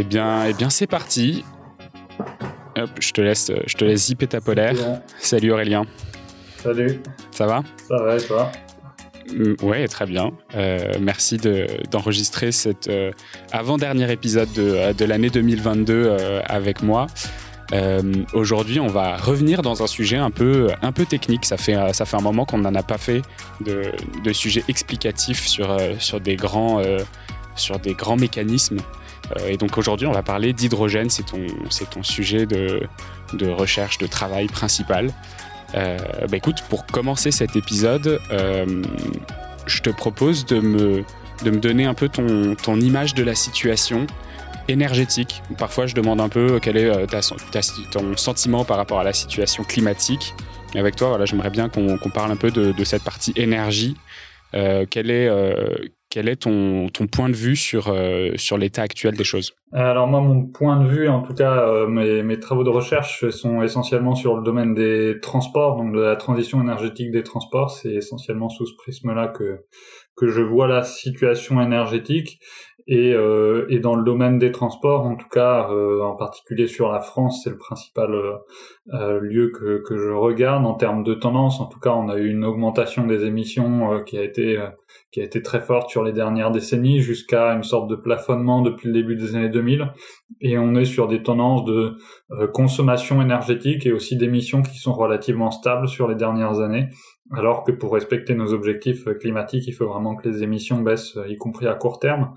Eh bien, eh bien c'est parti. Hop, je te laisse, je te laisse zipper ta polaire. Salut Aurélien. Salut. Ça va? Ça va et toi? Mm, Ouais, très bien. Euh, merci d'enregistrer cet euh, avant-dernier épisode de, euh, de l'année 2022 avec moi. Aujourd'hui, on va revenir dans un sujet un peu, un peu technique. Ça fait, ça fait un moment qu'on n'en a pas fait de, de sujets explicatifs sur, sur, des grands, sur des grands mécanismes. Euh, et donc aujourd'hui, on va parler d'hydrogène. C'est ton, ton sujet de, de recherche, de travail principal. Euh, bah écoute, pour commencer cet épisode, euh, je te propose de me, de me donner un peu ton, ton image de la situation énergétique. Parfois, je demande un peu quel est ton sentiment par rapport à la situation climatique. Et avec toi, voilà, j'aimerais bien qu'on parle un peu de, cette partie énergie. Euh, est, quel est ton, ton, point de vue sur, euh, sur l'état actuel des choses? Alors moi, mon point de vue, en tout cas, euh, mes, mes, travaux de recherche sont essentiellement sur le domaine des transports, donc de la transition énergétique des transports. C'est essentiellement sous ce prisme-là que, que je vois la situation énergétique. Et, euh, et, dans le domaine des transports, en tout cas, euh, en particulier sur la France, c'est le principal euh, lieu que, que, je regarde en termes de tendance. En tout cas, on a eu une augmentation des émissions euh, qui a été qui a été très forte sur les dernières décennies, jusqu'à une sorte de plafonnement depuis le début des années 2000. Et on est sur des tendances de consommation énergétique et aussi d'émissions qui sont relativement stables sur les dernières années. Alors que pour respecter nos objectifs climatiques, il faut vraiment que les émissions baissent, y compris à court terme.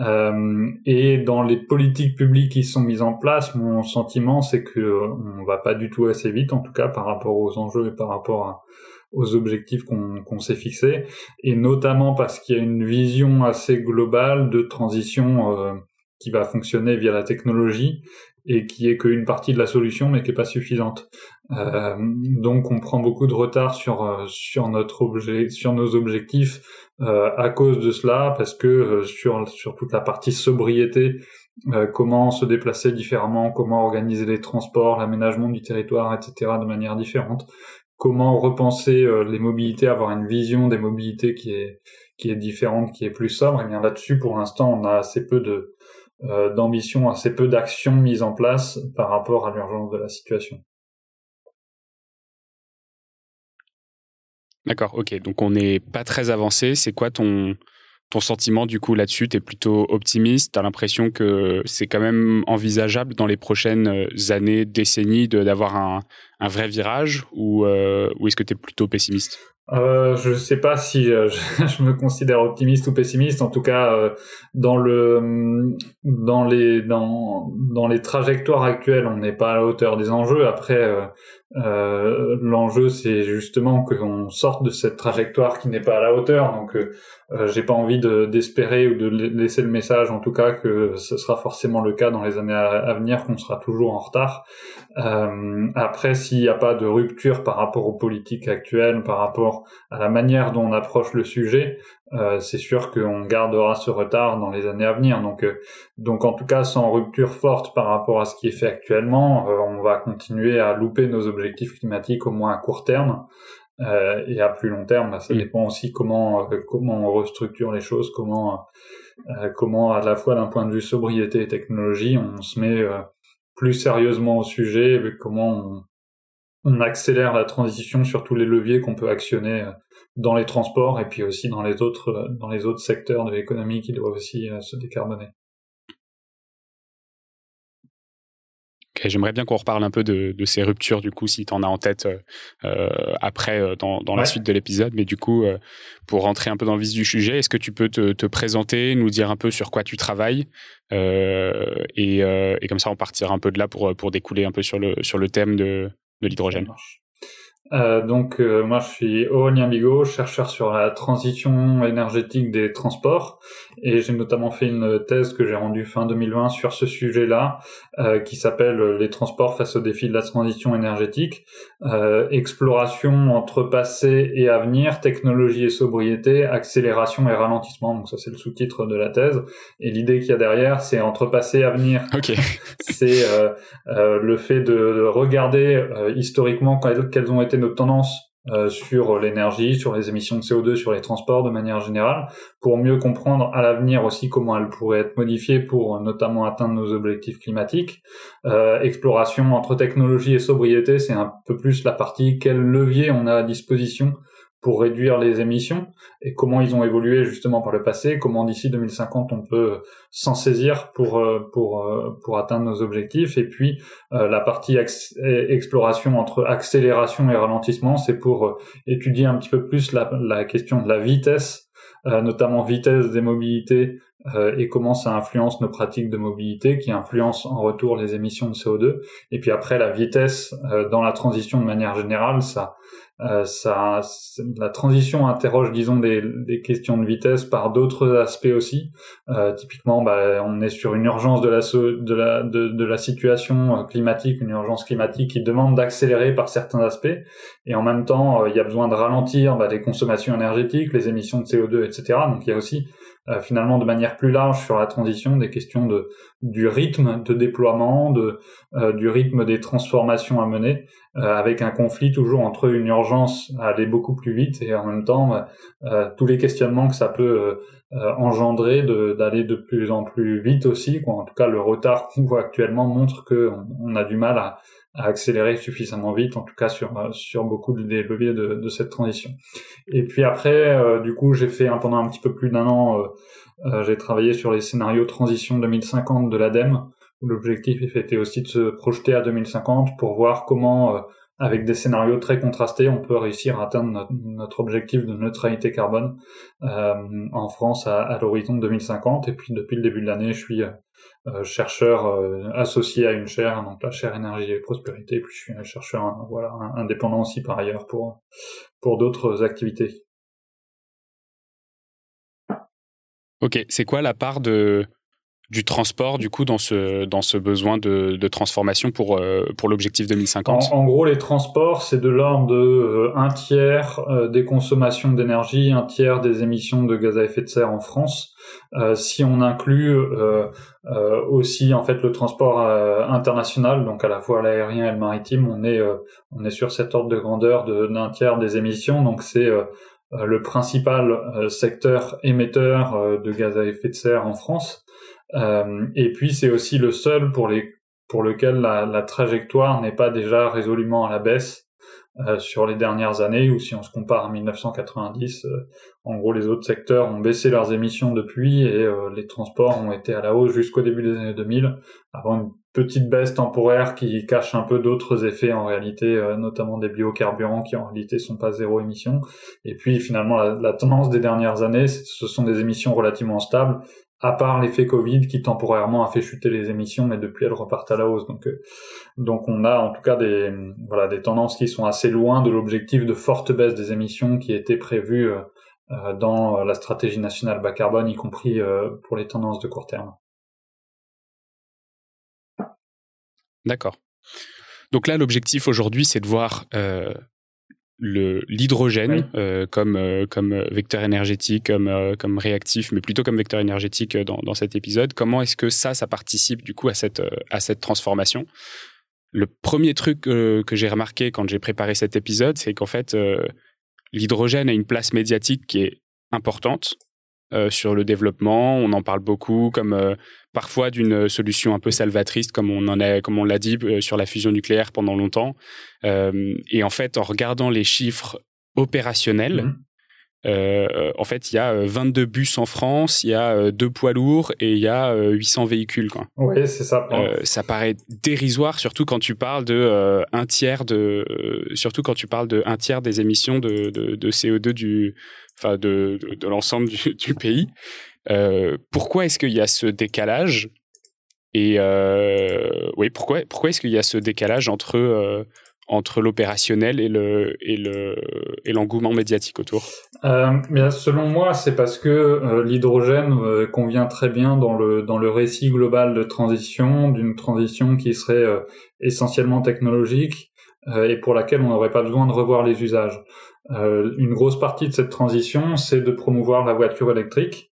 Euh, et dans les politiques publiques qui sont mises en place, mon sentiment c'est que euh, on va pas du tout assez vite, en tout cas par rapport aux enjeux et par rapport aux objectifs qu'on s'est fixés, et notamment parce qu'il y a une vision assez globale de transition euh, qui va fonctionner via la technologie et qui est qu'une partie de la solution mais qui est pas suffisante. Euh, donc on prend beaucoup de retard sur sur notre objet, sur nos objectifs euh, à cause de cela, parce que euh, sur, sur toute la partie sobriété, euh, comment se déplacer différemment, comment organiser les transports, l'aménagement du territoire, etc. de manière différente, comment repenser les mobilités, avoir une vision des mobilités qui est qui est différente, qui est plus sobre. Et bien là-dessus, pour l'instant, on a assez peu de d'ambition, assez peu d'actions mises en place par rapport à l'urgence de la situation. D'accord, ok. Donc on n'est pas très avancé. C'est quoi ton, ton sentiment du coup là-dessus? Tu es plutôt optimiste? Tu as l'impression que c'est quand même envisageable dans les prochaines euh, années, décennies, d'avoir un, un, vrai virage? Ou, euh, est-ce que tu es plutôt pessimiste? Euh, je sais pas si euh, je, me considère optimiste ou pessimiste. En tout cas, dans le dans les dans dans les trajectoires actuelles, on n'est pas à la hauteur des enjeux. Après, euh, l'enjeu c'est justement qu'on sorte de cette trajectoire qui n'est pas à la hauteur. Donc, j'ai pas envie d'espérer ou de laisser le message, en tout cas, que ce sera forcément le cas dans les années à, venir, qu'on sera toujours en retard. après, s'il n'y a pas de rupture par rapport aux politiques actuelles, par rapport à la manière dont on approche le sujet, euh, c'est sûr qu'on gardera ce retard dans les années à venir. Donc, euh, donc en tout cas, sans rupture forte par rapport à ce qui est fait actuellement, euh, on va continuer à louper nos objectifs climatiques au moins à court terme. et à plus long terme, bah, ça mm. dépend aussi comment comment on restructure les choses, comment comment à la fois d'un point de vue sobriété et technologie, on se met plus sérieusement au sujet, comment on, on accélère la transition sur tous les leviers qu'on peut actionner euh, dans les transports et puis aussi dans les autres euh, dans les autres secteurs de l'économie qui doivent aussi euh, se décarboner. J'aimerais bien qu'on reparle un peu de, ces ruptures, du coup, si tu en as en tête après, dans, la suite de l'épisode. Mais du coup, pour rentrer un peu dans le vif du sujet, est-ce que tu peux te, présenter, nous dire un peu sur quoi tu travailles et, et, comme ça, on partira un peu de là pour, pour découler un peu sur le, sur le thème de, de l'hydrogène? Euh, donc euh, moi je suis Aurélien Bigot, chercheur sur la transition énergétique des transports et j'ai notamment fait une thèse que j'ai rendue fin 2020 sur ce sujet-là euh, qui s'appelle les transports face aux défis de la transition énergétique, exploration entre passé et avenir, technologie et sobriété, accélération et ralentissement. Donc ça c'est le sous-titre de la thèse et l'idée qu'il y a derrière c'est entre passé et avenir. c'est le fait de, regarder historiquement quelles ont été nos tendances euh, sur l'énergie, sur les émissions de CO2, sur les transports de manière générale, pour mieux comprendre à l'avenir aussi comment elles pourraient être modifiées pour notamment atteindre nos objectifs climatiques. Euh, exploration entre technologie et sobriété, c'est un peu plus la partie quel levier on a à disposition pour réduire les émissions et comment ils ont évolué justement par le passé, comment d'ici 2050 on peut s'en saisir pour euh, pour euh, pour atteindre nos objectifs et puis euh, la partie exploration entre accélération et ralentissement, c'est pour étudier un petit peu plus la, la question de la vitesse, notamment vitesse des mobilités et comment ça influence nos pratiques de mobilité, qui influence en retour les émissions de CO2. Et puis après, la vitesse dans la transition de manière générale, ça, euh, ça, la transition interroge, disons, des, des questions de vitesse par d'autres aspects aussi. Euh, typiquement, bah, on est sur une urgence de la, de la, de, la situation euh, climatique, une urgence climatique qui demande d'accélérer par certains aspects. Et en même temps, euh, il y a besoin de ralentir bah, les consommations énergétiques, les émissions de CO2, etc. Donc il y a aussi euh, finalement de manière plus large sur la transition, des questions de du rythme de déploiement, de euh, du rythme des transformations à mener, euh, avec un conflit toujours entre une urgence à aller beaucoup plus vite et en même temps tous les questionnements que ça peut engendrer d'aller de, plus en plus vite aussi. Quoi. En tout cas, le retard qu'on voit actuellement montre que on a du mal à à accélérer suffisamment vite, en tout cas sur euh, sur beaucoup des leviers de, cette transition. Et puis après, euh, du coup, j'ai fait pendant un petit peu plus d'un an, euh, j'ai travaillé sur les scénarios transition 2050 de l'ADEME, où l'objectif était aussi de se projeter à 2050 pour voir comment avec des scénarios très contrastés, on peut réussir à atteindre notre, objectif de neutralité carbone en France à, à l'horizon 2050. Et puis depuis le début de l'année, je suis chercheur euh, associé à une chaire, donc la chaire énergie et prospérité. Puis je suis un chercheur voilà, indépendant aussi par ailleurs pour, pour d'autres activités. Ok, c'est quoi la part de, du transport du coup dans ce dans ce besoin de, de transformation pour euh, pour l'objectif 2050 en, gros les transports c'est de l'ordre de euh, un tiers euh, des consommations d'énergie un tiers des émissions de gaz à effet de serre en France. Si on inclut aussi en fait le transport international donc à la fois l'aérien et le maritime on est on est sur cet ordre de grandeur d'un tiers des émissions. Donc c'est le principal secteur émetteur de gaz à effet de serre en France et puis c'est aussi le seul pour les pour lequel la, la trajectoire n'est pas déjà résolument à la baisse euh, sur les dernières années, ou si on se compare à 1990, euh, en gros les autres secteurs ont baissé leurs émissions depuis et euh, les transports ont été à la hausse jusqu'au début des années 2000, avant une petite baisse temporaire qui cache un peu d'autres effets en réalité, notamment des biocarburants qui en réalité sont pas zéro émission. Et puis finalement la, la tendance des dernières années, ce sont des émissions relativement stables à part l'effet Covid qui temporairement a fait chuter les émissions, mais depuis elles repartent à la hausse. Donc, euh, donc on a en tout cas des, voilà, des tendances qui sont assez loin de l'objectif de forte baisse des émissions qui était prévu euh, euh, dans la stratégie nationale bas carbone, y compris pour les tendances de court terme. D'accord. Donc là, l'objectif aujourd'hui, c'est de voir l'hydrogène euh, comme euh, comme vecteur énergétique comme euh, comme réactif mais plutôt comme vecteur énergétique dans, dans cet épisode. Comment est-ce que ça ça participe du coup à cette à cette transformation? Le premier truc que j'ai remarqué quand j'ai préparé cet épisode c'est qu'en fait l'hydrogène a une place médiatique qui est importante euh, sur le développement. On en parle beaucoup comme euh, parfois d'une solution un peu salvatrice, comme on en comme on l'a dit euh, sur la fusion nucléaire pendant longtemps. et en fait, en regardant les chiffres opérationnels, mmh. Euh, en fait, il y a 22 bus en France, il y a deux poids lourds et il y a 800 véhicules. Quoi. Oui, c'est ça. ça paraît dérisoire, surtout quand tu parles de un tiers de, surtout quand tu parles de un tiers des émissions de, de, de CO2 du, enfin de, de, l'ensemble du, du, pays. Euh, pourquoi est-ce qu'il y a ce décalage Et euh, oui, pourquoi, pourquoi est-ce qu'il y a ce décalage entre, euh, entre l'opérationnel et le et le et l'engouement médiatique autour euh, selon moi, c'est parce que euh, l'hydrogène euh, convient très bien dans le dans le récit global de transition, d'une transition qui serait essentiellement technologique et pour laquelle on n'aurait pas besoin de revoir les usages. une grosse partie de cette transition, c'est de promouvoir la voiture électrique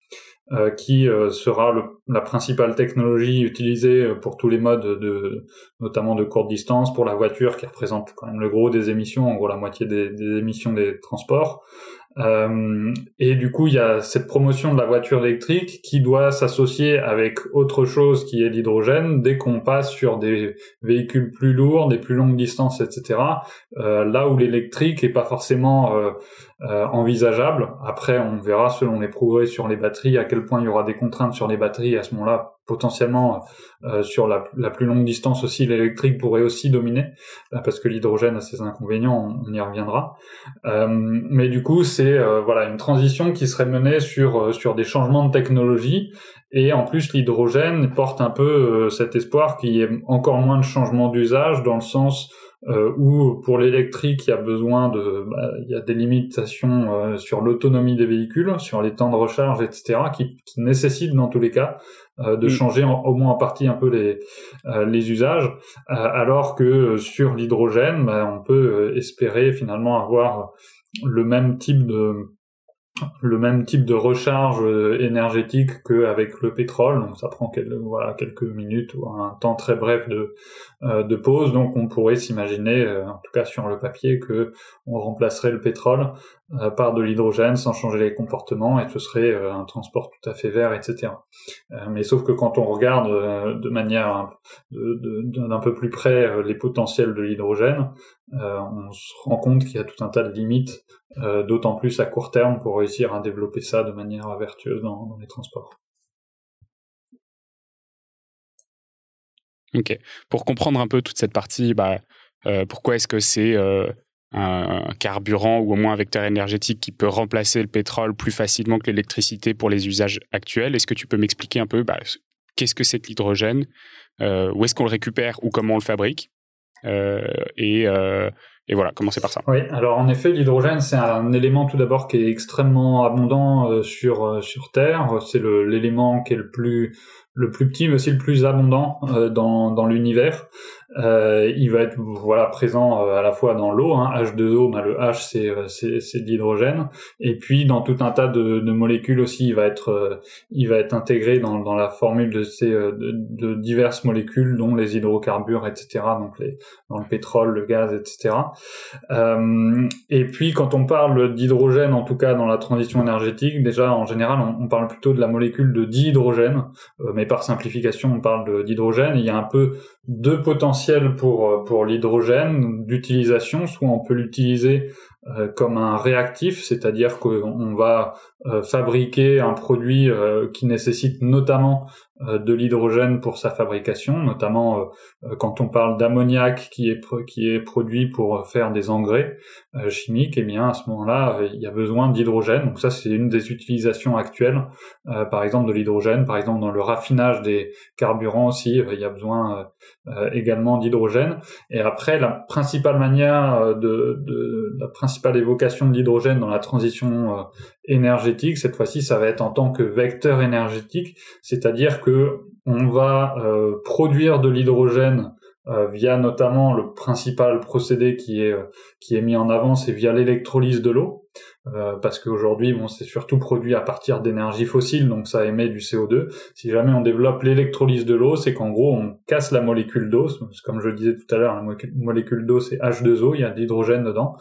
qui sera la principale technologie utilisée pour tous les modes de notamment de courte distance pour la voiture qui représente quand même le gros des émissions, en gros la moitié des, des émissions des transports. Euh, et du coup, il y a cette promotion de la voiture électrique qui doit s'associer avec autre chose qui est l'hydrogène dès qu'on passe sur des véhicules plus lourds, des plus longues distances, etc. Euh, là où l'électrique est pas forcément euh, envisageable. Après, on verra selon les progrès sur les batteries à quel point il y aura des contraintes sur les batteries. À ce moment-là, potentiellement euh, sur la, plus longue distance aussi, l'électrique pourrait aussi dominer euh, parce que l'hydrogène a ses inconvénients. On, y reviendra. mais du coup, c'est voilà une transition qui serait menée sur sur des changements de technologie et en plus, l'hydrogène porte un peu cet espoir qu'il y ait encore moins de changements d'usage dans le sens euh, où pour l'électrique, il y a besoin de, bah, il y a des limitations euh, sur l'autonomie des véhicules, sur les temps de recharge, etc., qui, qui nécessitent dans tous les cas euh, de mm. changer au moins en partie un peu les euh, les usages, alors que sur l'hydrogène, bah, on peut espérer finalement avoir le même type de le même type de recharge euh, énergétique qu'avec le pétrole. Donc ça prend quelques, voilà, quelques minutes ou un temps très bref de, euh, pause. Donc on pourrait s'imaginer, euh, en tout cas sur le papier, que on remplacerait le pétrole par de l'hydrogène sans changer les comportements et ce serait un transport tout à fait vert, etc. mais sauf que quand on regarde de manière d'un peu plus près les potentiels de l'hydrogène, on se rend compte qu'il y a tout un tas de limites euh, d'autant plus à court terme pour réussir à développer ça de manière vertueuse dans, les transports. Ok. Pour comprendre un peu toute cette partie, bah, euh, pourquoi est-ce que c'est euh, un carburant ou au moins un vecteur énergétique qui peut remplacer le pétrole plus facilement que l'électricité pour les usages actuels Est-ce que tu peux m'expliquer un peu bah, qu'est-ce que c'est que l'hydrogène Où est-ce qu'on le récupère ou comment on le fabrique et, et voilà, commencer par ça. Oui, alors en effet, l'hydrogène, c'est un élément tout d'abord qui est extrêmement abondant euh, sur, euh, Terre. C'est l'élément qui est le plus le plus petit mais aussi le plus abondant euh, dans l'univers. Euh, il va être voilà présent euh, à la fois dans l'eau, hein, H2O, bah, le H c'est euh, c'est c'est de l'hydrogène, et puis dans tout un tas de, de molécules aussi, il va être il va être intégré dans, dans la formule de ces de, de, diverses molécules, dont les hydrocarbures, etc. Donc les dans le pétrole, le gaz, etc. Euh, et puis quand on parle d'hydrogène, en tout cas dans la transition énergétique, déjà en général on, on parle plutôt de la molécule de dihydrogène, mais par simplification on parle d'hydrogène. Il y a un peu deux potentiels pour, euh, pour l'hydrogène d'utilisation. Soit on peut l'utiliser comme un réactif, c'est-à-dire qu'on va euh, fabriquer un produit qui nécessite notamment euh, de l'hydrogène pour sa fabrication, notamment euh, euh, quand on parle d'ammoniac qui est qui est produit pour faire des engrais chimiques, et eh bien à ce moment-là, il y a besoin d'hydrogène. Donc ça, c'est une des utilisations actuelles, par exemple de l'hydrogène, par exemple dans le raffinage des carburants aussi, il y a besoin également d'hydrogène. Et après, la principale manière de, de la principale évocation de l'hydrogène dans la transition énergétique, cette fois-ci, ça va être en tant que vecteur énergétique, c'est-à-dire que on va euh, produire de l'hydrogène euh, via notamment le principal procédé qui est euh, qui est mis en avant, c'est via l'électrolyse de l'eau. Euh, parce qu'aujourd'hui, bon, c'est surtout produit à partir d'énergie fossile, donc ça émet du CO2. Si jamais on développe l'électrolyse de l'eau, c'est qu'en gros, on casse la molécule d'eau. Comme je le disais tout à l'heure, la molécule d'eau, c'est H2O, il y a de l'hydrogène dedans.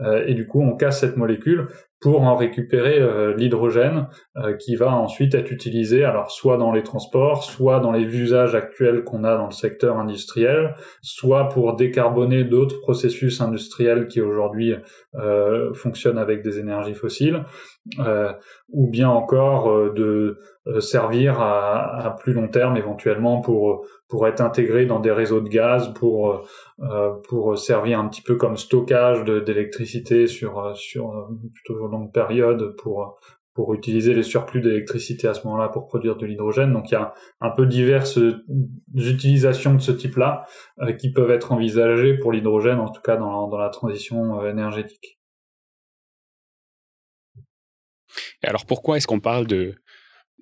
Euh, et du coup, on casse cette molécule pour en récupérer euh, l'hydrogène euh, qui va ensuite être utilisé alors soit dans les transports, soit dans les usages actuels qu'on a dans le secteur industriel, soit pour décarboner d'autres processus industriels qui aujourd'hui euh, fonctionnent avec des énergies fossiles, ou bien encore de servir à, à, plus long terme éventuellement pour pour être intégré dans des réseaux de gaz pour euh, pour servir un petit peu comme stockage d'électricité sur euh, sur euh, plutôt longue période pour pour utiliser les surplus d'électricité à ce moment-là pour produire de l'hydrogène. Donc il y a un peu diverses utilisations de ce type-là qui peuvent être envisagées pour l'hydrogène, en tout cas dans, dans la transition énergétique. Alors pourquoi est-ce qu'on parle de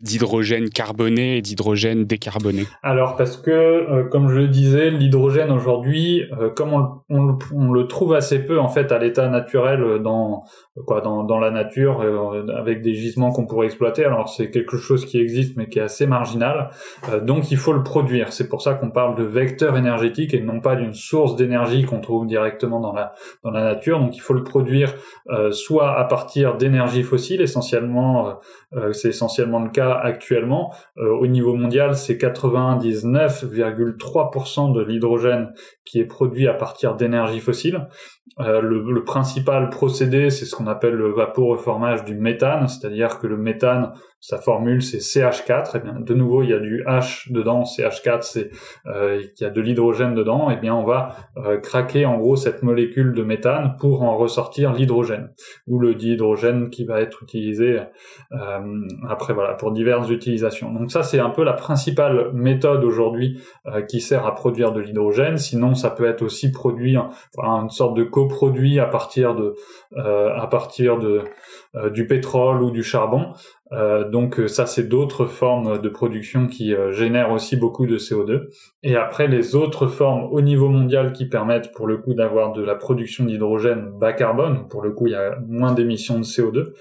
d'hydrogène carboné et d'hydrogène décarboné Alors parce que, euh, comme je le disais, l'hydrogène aujourd'hui, euh, comme on, le trouve assez peu en fait à l'état naturel dans quoi dans, dans la nature euh, avec des gisements qu'on pourrait exploiter. Alors c'est quelque chose qui existe mais qui est assez marginal. donc il faut le produire. C'est pour ça qu'on parle de vecteur énergétique et non pas d'une source d'énergie qu'on trouve directement dans la dans la nature. Donc il faut le produire soit à partir d'énergie fossile essentiellement, c'est essentiellement le cas actuellement. Euh, au niveau mondial, c'est 99,3% de l'hydrogène qui est produit à partir d'énergie fossile. Euh, le, principal procédé, c'est ce qu'on appelle le vaporeformage du méthane, c'est-à-dire que le méthane, sa formule c'est CH4. Et eh bien, de nouveau, il y a du H dedans. CH4, c'est euh, il y a de l'hydrogène dedans. Et eh bien, on va euh, craquer en gros cette molécule de méthane pour en ressortir l'hydrogène ou le dihydrogène qui va être utilisé euh, après voilà pour diverses utilisations. Donc ça, c'est un peu la principale méthode aujourd'hui euh, qui sert à produire de l'hydrogène. Sinon, ça peut être aussi produit enfin, une sorte de coproduit à partir de euh, à partir de euh, du pétrole ou du charbon. Euh, donc ça, c'est d'autres formes de production qui génèrent aussi beaucoup de CO2. Et après, les autres formes au niveau mondial qui permettent pour le coup d'avoir de la production d'hydrogène bas carbone, pour le coup il y a moins d'émissions de CO2,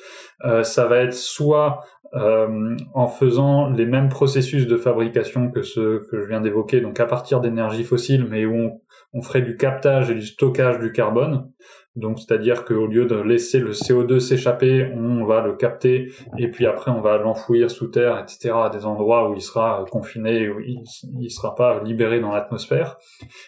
ça va être soit euh, en faisant les mêmes processus de fabrication que ceux que je viens d'évoquer, donc à partir d'énergie fossile, mais où on, on, ferait du captage et du stockage du carbone. Donc c'est-à-dire qu'au lieu de laisser le CO2 s'échapper, on va le capter et puis après on va l'enfouir sous terre, etc. à des endroits où il sera confiné, où il ne sera pas libéré dans l'atmosphère.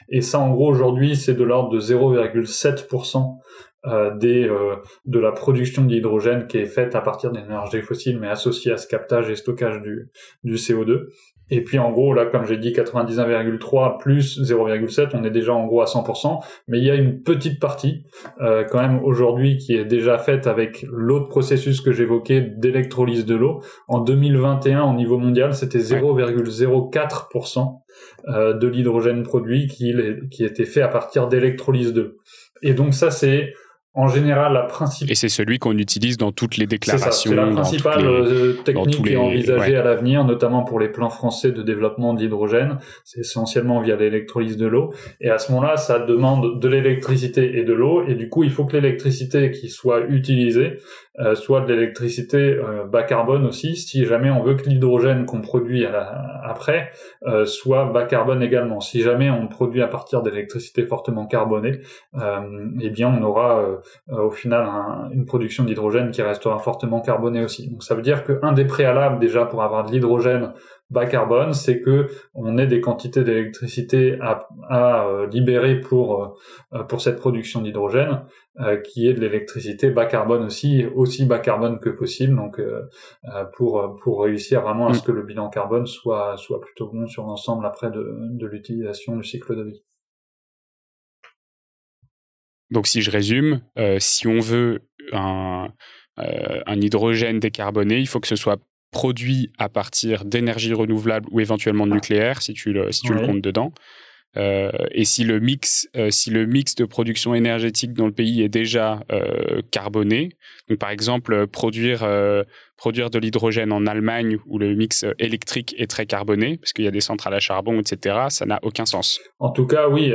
Et ça en gros aujourd'hui c'est de l'ordre de 0,7% euh, euh, de la production d'hydrogène qui est faite à partir d'énergie fossile mais associée à ce captage et stockage du CO2. Et puis en gros, là, comme j'ai dit, 99,3 plus 0,7, on est déjà en gros à 100%, mais il y a une petite partie euh, quand même aujourd'hui qui est déjà faite avec l'autre processus que j'évoquais d'électrolyse de l'eau. En 2021, au niveau mondial, c'était 0,04% euh, de l'hydrogène produit qui, qui était fait à partir d'électrolyse de l'eau. Et donc ça, c'est en général, la principale... Et c'est celui qu'on utilise dans toutes les déclarations. C'est la principale euh, technique qui est envisagée à l'avenir, notamment pour les plans français de développement d'hydrogène. C'est essentiellement via l'électrolyse de l'eau. Et à ce moment-là, ça demande de l'électricité et de l'eau. Et du coup, il faut que l'électricité qui soit utilisée euh, soit de l'électricité euh, bas carbone aussi, si jamais on veut que l'hydrogène qu'on produit après euh, soit bas carbone également. Si jamais on produit à partir d'électricité fortement carbonée, eh bien on aura au final une production d'hydrogène qui restera fortement carbonée aussi. Donc ça veut dire qu'un des préalables déjà pour avoir de l'hydrogène bas carbone, c'est que on ait des quantités d'électricité à, à libérer pour pour cette production d'hydrogène. Euh, qui est de l'électricité bas carbone aussi, aussi bas carbone que possible, donc euh, euh, pour réussir vraiment à ce que le bilan carbone soit soit plutôt bon sur l'ensemble après de, l'utilisation du cycle de vie. Donc si je résume, si on veut un hydrogène décarboné, il faut que ce soit produit à partir d'énergie renouvelable ou éventuellement nucléaire, si tu le, si tu le comptes dedans. Euh, et si le mix, euh, si le mix de production énergétique dans le pays est déjà euh, carboné, donc par exemple produire produire de l'hydrogène en Allemagne où le mix électrique est très carboné, parce qu'il y a des centrales à charbon, etc., ça n'a aucun sens. En tout cas, oui,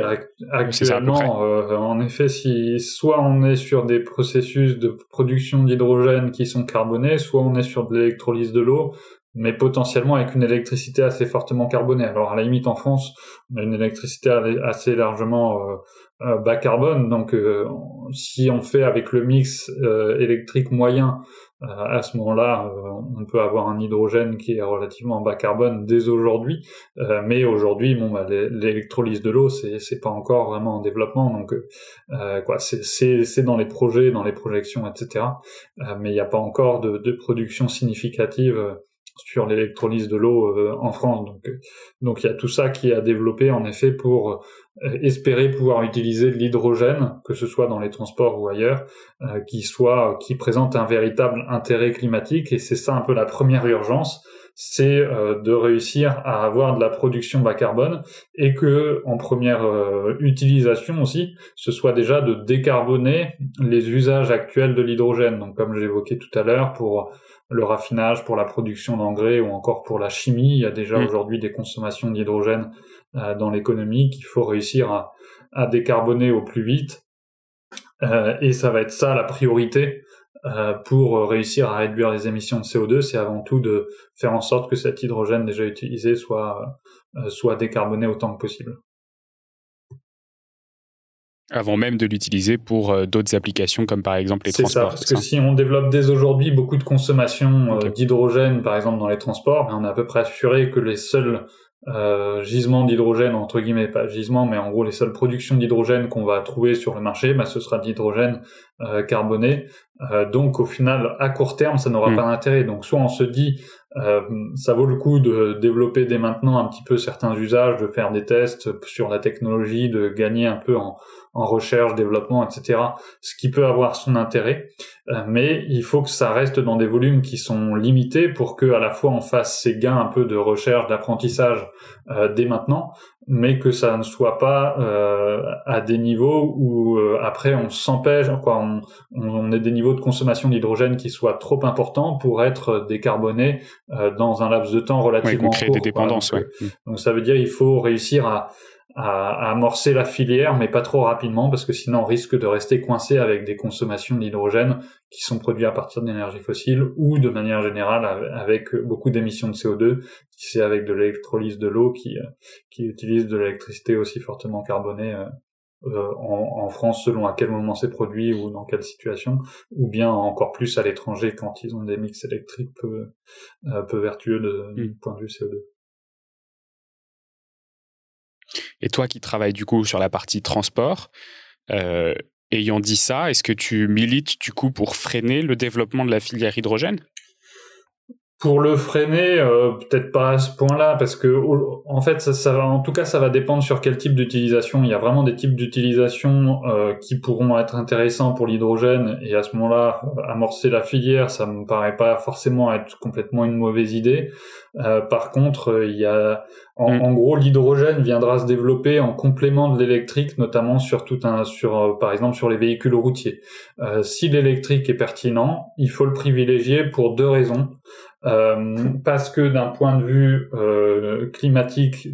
actuellement, en effet, si soit on est sur des processus de production d'hydrogène qui sont carbonés, soit on est sur de l'électrolyse de l'eau, mais potentiellement avec une électricité assez fortement carbonée. Alors à la limite en France, on a une électricité assez largement euh, euh, bas carbone, donc euh, si on fait avec le mix électrique moyen, à ce moment-là, on peut avoir un hydrogène qui est relativement bas carbone dès aujourd'hui, mais aujourd'hui, bon, bah, l'électrolyse de l'eau, c'est c'est pas encore vraiment en développement, donc quoi, c'est dans les projets, dans les projections, etc. mais il n'y a pas encore de, de production significative sur l'électrolyse de l'eau euh, en France. Donc, euh, donc il y a tout ça qui est à développer en effet pour euh, espérer pouvoir utiliser de l'hydrogène, que ce soit dans les transports ou ailleurs, qui soit qui présente un véritable intérêt climatique. Et c'est ça un peu la première urgence, c'est de réussir à avoir de la production bas carbone et que en première utilisation aussi, ce soit déjà de décarboner les usages actuels de l'hydrogène. Donc comme j'évoquais tout à l'heure pour le raffinage, pour la production d'engrais ou encore pour la chimie. Il y a déjà mm. aujourd'hui des consommations d'hydrogène euh, dans l'économie qu'il faut réussir à, à, décarboner au plus vite. Euh, et ça va être ça la priorité euh, pour réussir à réduire les émissions de CO2. C'est avant tout de faire en sorte que cet hydrogène déjà utilisé soit, soit décarboné autant que possible avant même de l'utiliser pour euh, d'autres applications comme par exemple les transports. C'est ça, parce que si on développe dès aujourd'hui beaucoup de consommation euh, d'hydrogène par exemple dans les transports, on est à peu près assuré que les seuls euh, gisements d'hydrogène entre guillemets, pas gisements, mais en gros les seules productions d'hydrogène qu'on va trouver sur le marché, ben, ce sera de l'hydrogène euh, carboné. donc au final, à court terme, ça n'aura mm. pas d'intérêt. Donc soit on se dit euh, ça vaut le coup de développer dès maintenant un petit peu certains usages, de faire des tests sur la technologie, de gagner un peu en, en recherche, développement, etc. Ce qui peut avoir son intérêt, euh, mais il faut que ça reste dans des volumes qui sont limités pour que à la fois on fasse ces gains un peu de recherche, d'apprentissage euh, dès maintenant, mais que ça ne soit pas euh, à des niveaux où après on s'empêche, quoi, on, on, ait des niveaux de consommation d'hydrogène qui soient trop importants pour être décarbonés dans un laps de temps relativement ouais, court. des dépendances, donc, donc ça veut dire il faut réussir à à, amorcer la filière, mais pas trop rapidement, parce que sinon on risque de rester coincé avec des consommations d'hydrogène qui sont produits à partir d'énergie fossile ou de manière générale avec beaucoup d'émissions de CO2, si c'est avec de l'électrolyse de l'eau qui, euh, qui utilise de l'électricité aussi fortement carbonée euh, euh, en, France selon à quel moment c'est produit ou dans quelle situation, ou bien encore plus à l'étranger quand ils ont des mix électriques peu, peu vertueux de, du mm. point de vue CO2. Et toi qui travailles du coup sur la partie transport, euh, ayant dit ça, est-ce que tu milites du coup pour freiner le développement de la filière hydrogène? Pour le freiner, euh, peut-être pas à ce point-là, parce que en fait, ça, ça, en tout cas, ça va dépendre sur quel type d'utilisation. Il y a vraiment des types d'utilisation euh, qui pourront être intéressants pour l'hydrogène, et à ce moment-là, amorcer la filière, ça me paraît pas forcément être complètement une mauvaise idée. Euh, par contre, il y a, en, mm. en gros, l'hydrogène viendra se développer en complément de l'électrique, notamment sur tout un, sur, par exemple, sur les véhicules routiers. si l'électrique est pertinent, il faut le privilégier pour deux raisons. Euh, parce que d'un point de vue euh, climatique,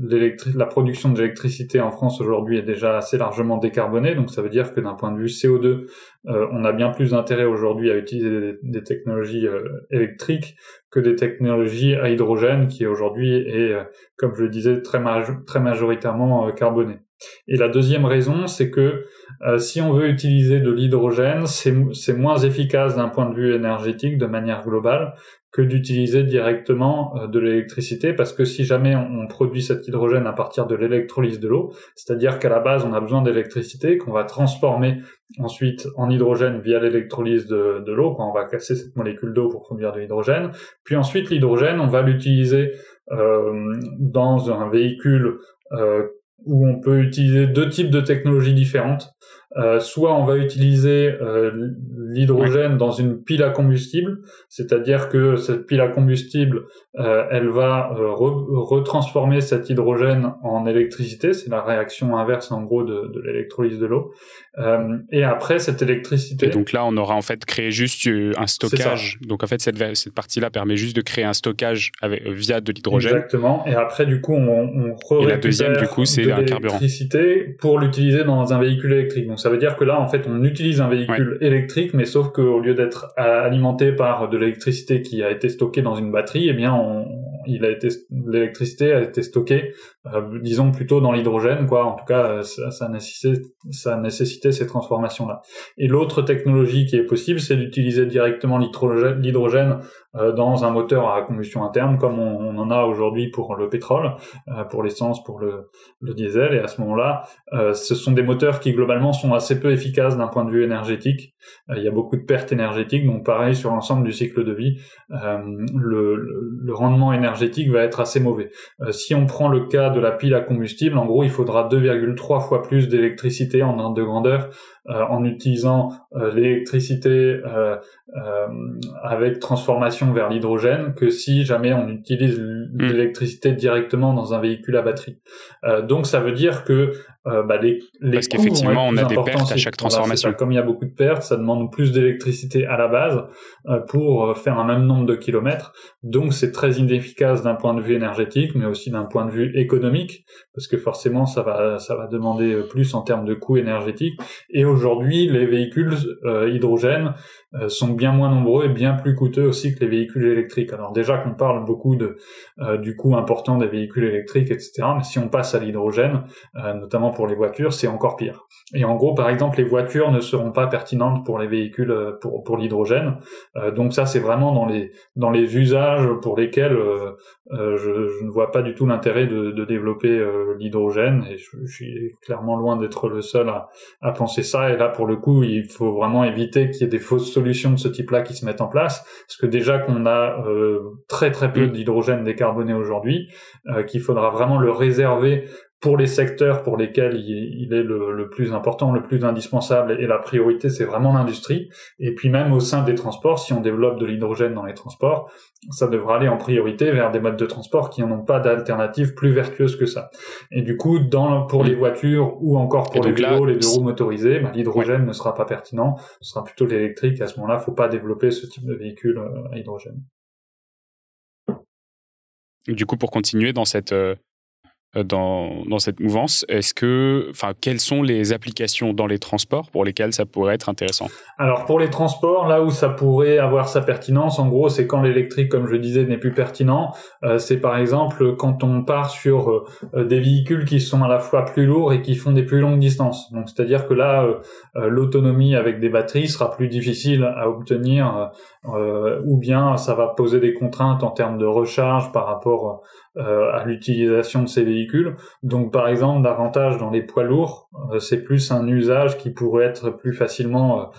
la production d'électricité en France aujourd'hui est déjà assez largement décarbonée, donc ça veut dire que d'un point de vue CO2, euh, on a bien plus d'intérêt aujourd'hui à utiliser des, technologies électriques que des technologies à hydrogène, qui aujourd'hui est, comme je le disais, très majoritairement carbonée. Et la deuxième raison, c'est que si on veut utiliser de l'hydrogène, c'est moins efficace d'un point de vue énergétique de manière globale que d'utiliser directement euh, de l'électricité. Parce que si jamais on produit cet hydrogène à partir de l'électrolyse de l'eau, c'est-à-dire qu'à la base on a besoin d'électricité qu'on va transformer ensuite en hydrogène via l'électrolyse de, de l'eau, quand on va casser cette molécule d'eau pour produire de l'hydrogène, puis ensuite l'hydrogène on va l'utiliser euh, dans un véhicule euh, où on peut utiliser deux types de technologies différentes. Euh, soit on va utiliser euh, l'hydrogène dans une pile à combustible, c'est-à-dire que cette pile à combustible, euh, elle va retransformer cet hydrogène en électricité, c'est la réaction inverse en gros de, de l'électrolyse de l'eau. et après cette électricité. Et donc là, on aura en fait créé juste un stockage. Donc en fait, cette, cette partie-là permet juste de créer un stockage avec, via de l'hydrogène. Exactement. Et après, du coup, on, on Et la deuxième, du coup, c'est un carburant. L'électricité pour l'utiliser dans un véhicule électrique. Donc ça veut dire que là, en fait, on utilise un véhicule électrique, mais sauf qu'au lieu d'être alimenté par de l'électricité qui a été stockée dans une batterie, eh bien, on, il a été l'électricité a été stockée, euh, disons plutôt dans l'hydrogène, quoi. En tout cas, ça, ça nécessitait, ça nécessitait ces transformations-là. Et l'autre technologie qui est possible, c'est d'utiliser directement l'hydrogène euh, dans un moteur à combustion interne, comme on, en a aujourd'hui pour le pétrole, euh, pour l'essence, pour le, diesel. Et à ce moment-là, euh, ce sont des moteurs qui globalement sont assez peu efficaces d'un point de vue énergétique. il y a beaucoup de pertes énergétiques, donc pareil sur l'ensemble du cycle de vie, le, le, rendement énergétique va être assez mauvais. si on prend le cas de de la pile à combustible, en gros, il faudra 2,3 fois plus d'électricité en ordre de grandeur euh, en utilisant euh, l'électricité euh, avec transformation vers l'hydrogène que si jamais on utilise hmm. l'électricité directement dans un véhicule à batterie. donc ça veut dire que bah, les, les parce qu'effectivement on a des pertes à chaque transformation. comme il y a beaucoup de pertes, ça demande plus d'électricité à la base pour faire un même nombre de kilomètres. Donc c'est très inefficace d'un point de vue énergétique, mais aussi d'un point de vue économique, parce que forcément ça va ça va demander plus en termes de coûts énergétiques. Et aujourd'hui, les véhicules euh, hydrogène euh, sont bien moins nombreux et bien plus coûteux aussi que les véhicules électriques. Alors déjà qu'on parle beaucoup de euh, du coût important des véhicules électriques, etc. Mais si on passe à l'hydrogène, euh, notamment pour les voitures, c'est encore pire. Et en gros, par exemple, les voitures ne seront pas pertinentes pour les véhicules pour pour l'hydrogène. donc ça, c'est vraiment dans les dans les usages pour lesquels je, je, ne vois pas du tout l'intérêt de, de, développer l'hydrogène. Et je, je, suis clairement loin d'être le seul à, à penser ça. Et là, pour le coup, il faut vraiment éviter qu'il y ait des fausses solutions de ce type-là qui se mettent en place, parce que déjà qu'on a euh, très très peu d'hydrogène décarboné aujourd'hui, euh, qu'il faudra vraiment le réserver pour les secteurs pour lesquels il, est le, plus important, le plus indispensable, et la priorité, c'est vraiment l'industrie. Et puis même au sein des transports, si on développe de l'hydrogène dans les transports, ça devra aller en priorité vers des modes de transport qui n'ont pas d'alternative plus vertueuse que ça. Et du coup, dans, pour les voitures ou encore pour les vélos, les deux roues motorisés, bah, l'hydrogène ne sera pas pertinent, ce sera plutôt l'électrique. À ce moment-là, faut pas développer ce type de véhicule euh, à hydrogène. Du coup, pour continuer dans cette euh, dans, dans cette mouvance. Est-ce que, enfin, quelles sont les applications dans les transports pour lesquelles ça pourrait être intéressant? Alors pour les transports, là où ça pourrait avoir sa pertinence, en gros, c'est quand l'électrique, comme je disais, n'est plus pertinent. Euh, c'est par exemple quand on part sur euh, des véhicules qui sont à la fois plus lourds et qui font des plus longues distances. Donc c'est-à-dire que là, l'autonomie avec des batteries sera plus difficile à obtenir, ou bien ça va poser des contraintes en termes de recharge par rapport euh, à l'utilisation de ces véhicules. Donc par exemple, davantage dans les poids lourds, euh, c'est plus un usage qui pourrait être plus facilement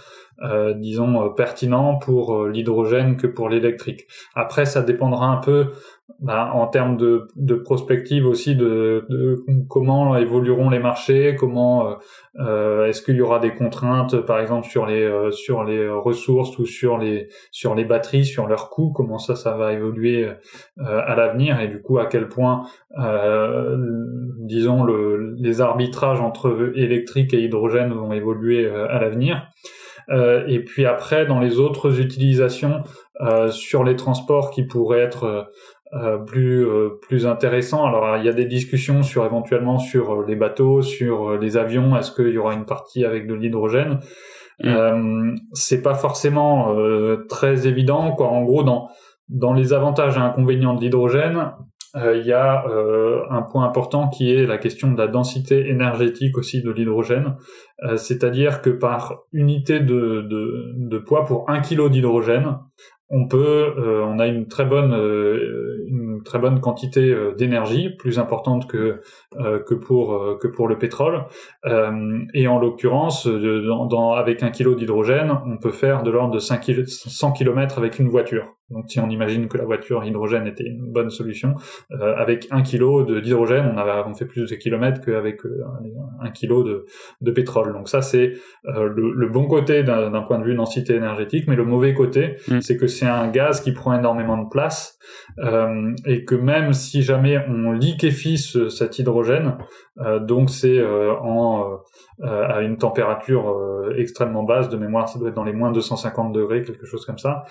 euh, disons pertinent pour l'hydrogène que pour l'électrique. Après, ça dépendra un peu bah, en termes de, de prospective aussi de, de, comment évolueront les marchés, comment euh, euh est-ce qu'il y aura des contraintes par exemple sur les euh, sur les ressources ou sur les sur les batteries, sur leurs coûts, comment ça ça va évoluer euh, à l'avenir et du coup à quel point disons le, les arbitrages entre électrique et hydrogène vont évoluer à l'avenir. et puis après dans les autres utilisations sur les transports qui pourraient être euh, plus euh, plus intéressant. Alors il y a des discussions sur éventuellement sur euh, les bateaux, sur les avions. Est-ce qu'il y aura une partie avec de l'hydrogène? Mm. C'est pas forcément très évident. Quoi. En gros, dans dans les avantages et inconvénients de l'hydrogène, il y a un point important qui est la question de la densité énergétique aussi de l'hydrogène. C'est-à-dire que par unité de, de, de poids pour un kilo d'hydrogène, on peut, euh, on a une très bonne, euh, une très bonne quantité euh, d'énergie, plus importante que que pour que pour le pétrole. et en l'occurrence, avec un kilo d'hydrogène, on peut faire de l'ordre de 5 100 km avec une voiture. Donc si on imagine que la voiture hydrogène était une bonne solution, euh, avec un kilo d'hydrogène, on, a, on fait plus de kilomètres qu'avec euh, un, kilo de, de, pétrole. Donc ça c'est euh, le, le, bon côté d'un point de vue densité énergétique, mais le mauvais côté, mm. c'est que c'est un gaz qui prend énormément de place euh, et que même si jamais on liquéfie cet hydrogène, donc c'est en à une température extrêmement basse de mémoire, ça doit être dans les moins 250 degrés, quelque chose comme ça.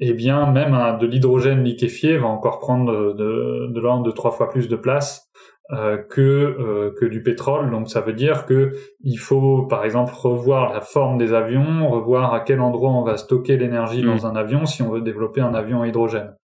et eh bien même de l'hydrogène liquéfié va encore prendre de, de l'ordre de trois fois plus de place euh, que euh, que du pétrole. Donc ça veut dire que il faut par exemple revoir la forme des avions, revoir à quel endroit on va stocker l'énergie dans mm. un avion si on veut développer un avion à hydrogène.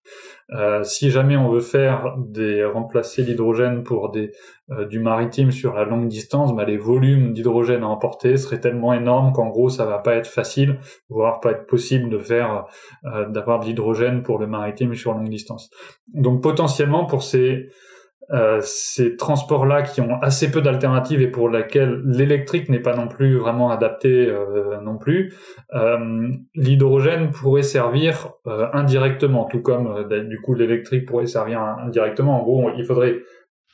Euh, si jamais on veut faire des remplacer l'hydrogène pour des euh, du maritime sur la longue distance, bah, les volumes d'hydrogène à emporter seraient tellement énormes qu'en gros ça va pas être facile, voire pas être possible de faire euh, d'avoir de l'hydrogène pour le maritime sur longue distance. Donc potentiellement pour ces euh, ces transports-là qui ont assez peu d'alternatives et pour lesquels l'électrique n'est pas non plus vraiment adapté euh, non plus, euh, l'hydrogène pourrait servir indirectement, tout comme du coup l'électrique pourrait servir indirectement. En gros, il faudrait